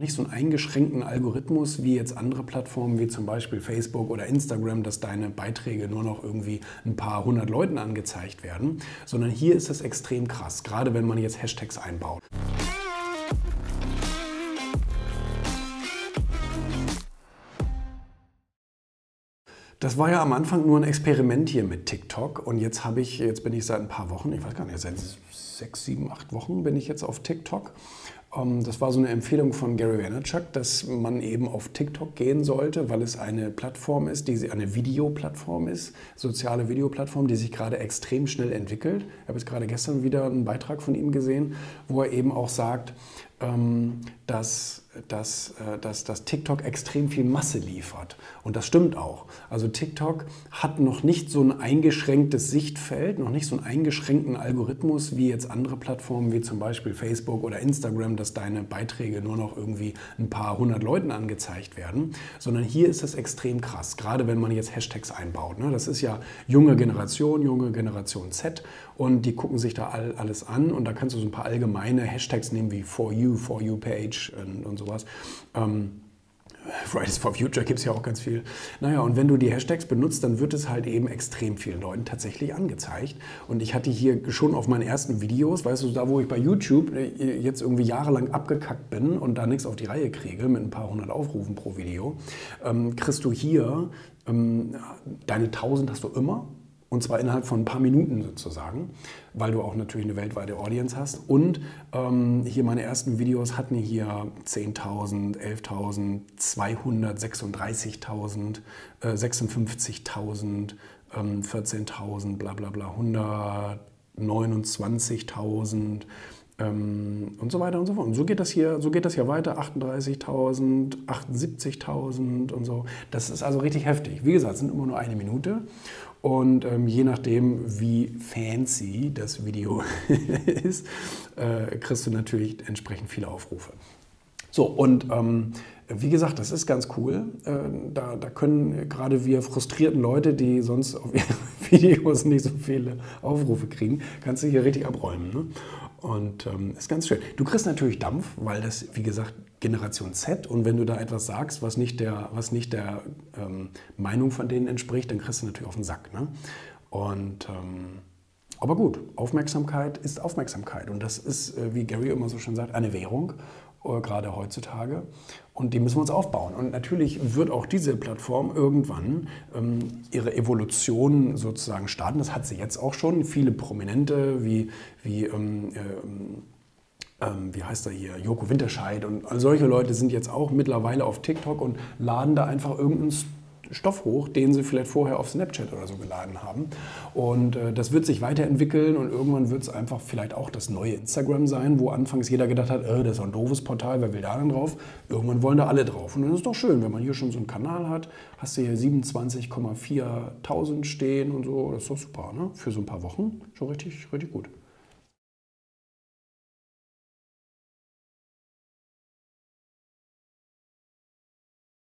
nicht so einen eingeschränkten Algorithmus wie jetzt andere Plattformen wie zum Beispiel Facebook oder Instagram, dass deine Beiträge nur noch irgendwie ein paar hundert Leuten angezeigt werden, sondern hier ist es extrem krass, gerade wenn man jetzt Hashtags einbaut. Das war ja am Anfang nur ein Experiment hier mit TikTok und jetzt habe ich, jetzt bin ich seit ein paar Wochen, ich weiß gar nicht, seit sechs, sieben, acht Wochen bin ich jetzt auf TikTok das war so eine Empfehlung von Gary Vaynerchuk, dass man eben auf TikTok gehen sollte, weil es eine Plattform ist, die eine Videoplattform ist, soziale Videoplattform, die sich gerade extrem schnell entwickelt. Ich habe jetzt gerade gestern wieder einen Beitrag von ihm gesehen, wo er eben auch sagt, ähm, dass, dass, äh, dass, dass TikTok extrem viel Masse liefert. Und das stimmt auch. Also TikTok hat noch nicht so ein eingeschränktes Sichtfeld, noch nicht so einen eingeschränkten Algorithmus wie jetzt andere Plattformen wie zum Beispiel Facebook oder Instagram, dass deine Beiträge nur noch irgendwie ein paar hundert Leuten angezeigt werden, sondern hier ist es extrem krass, gerade wenn man jetzt Hashtags einbaut. Ne? Das ist ja junge Generation, junge Generation Z und die gucken sich da all, alles an und da kannst du so ein paar allgemeine Hashtags nehmen wie For You, For You Page und, und sowas. Ähm, Fridays for Future gibt es ja auch ganz viel. Naja, und wenn du die Hashtags benutzt, dann wird es halt eben extrem vielen Leuten tatsächlich angezeigt. Und ich hatte hier schon auf meinen ersten Videos, weißt du, da wo ich bei YouTube äh, jetzt irgendwie jahrelang abgekackt bin und da nichts auf die Reihe kriege mit ein paar hundert Aufrufen pro Video, ähm, kriegst du hier, ähm, deine 1000 hast du immer und zwar innerhalb von ein paar Minuten sozusagen, weil du auch natürlich eine weltweite Audience hast. Und ähm, hier meine ersten Videos hatten hier 10.000, 11.000, 236.000, äh, 56.000, ähm, 14.000, bla bla bla, 129.000 ähm, und so weiter und so fort. Und so geht das hier, so geht das hier weiter, 38.000, 78.000 und so. Das ist also richtig heftig. Wie gesagt, es sind immer nur eine Minute. Und ähm, je nachdem, wie fancy das Video ist, äh, kriegst du natürlich entsprechend viele Aufrufe. So, und ähm, wie gesagt, das ist ganz cool. Äh, da, da können gerade wir frustrierten Leute, die sonst auf ihren Videos nicht so viele Aufrufe kriegen, kannst du hier richtig abräumen. Ne? Und ähm, ist ganz schön. Du kriegst natürlich Dampf, weil das, wie gesagt, Generation Z und wenn du da etwas sagst, was nicht der, was nicht der ähm, Meinung von denen entspricht, dann kriegst du natürlich auf den Sack. Ne? Und ähm, aber gut, Aufmerksamkeit ist Aufmerksamkeit und das ist, äh, wie Gary immer so schön sagt, eine Währung, äh, gerade heutzutage. Und die müssen wir uns aufbauen. Und natürlich wird auch diese Plattform irgendwann ähm, ihre Evolution sozusagen starten. Das hat sie jetzt auch schon. Viele Prominente wie, wie ähm, äh, ähm, wie heißt er hier, Joko Winterscheid und solche Leute sind jetzt auch mittlerweile auf TikTok und laden da einfach irgendeinen Stoff hoch, den sie vielleicht vorher auf Snapchat oder so geladen haben. Und äh, das wird sich weiterentwickeln und irgendwann wird es einfach vielleicht auch das neue Instagram sein, wo anfangs jeder gedacht hat, äh, das ist ein doofes Portal, wer will da denn drauf? Irgendwann wollen da alle drauf. Und dann ist doch schön, wenn man hier schon so einen Kanal hat, hast du hier 27,4 Tausend stehen und so, das ist doch super, ne? Für so ein paar Wochen schon richtig, richtig gut.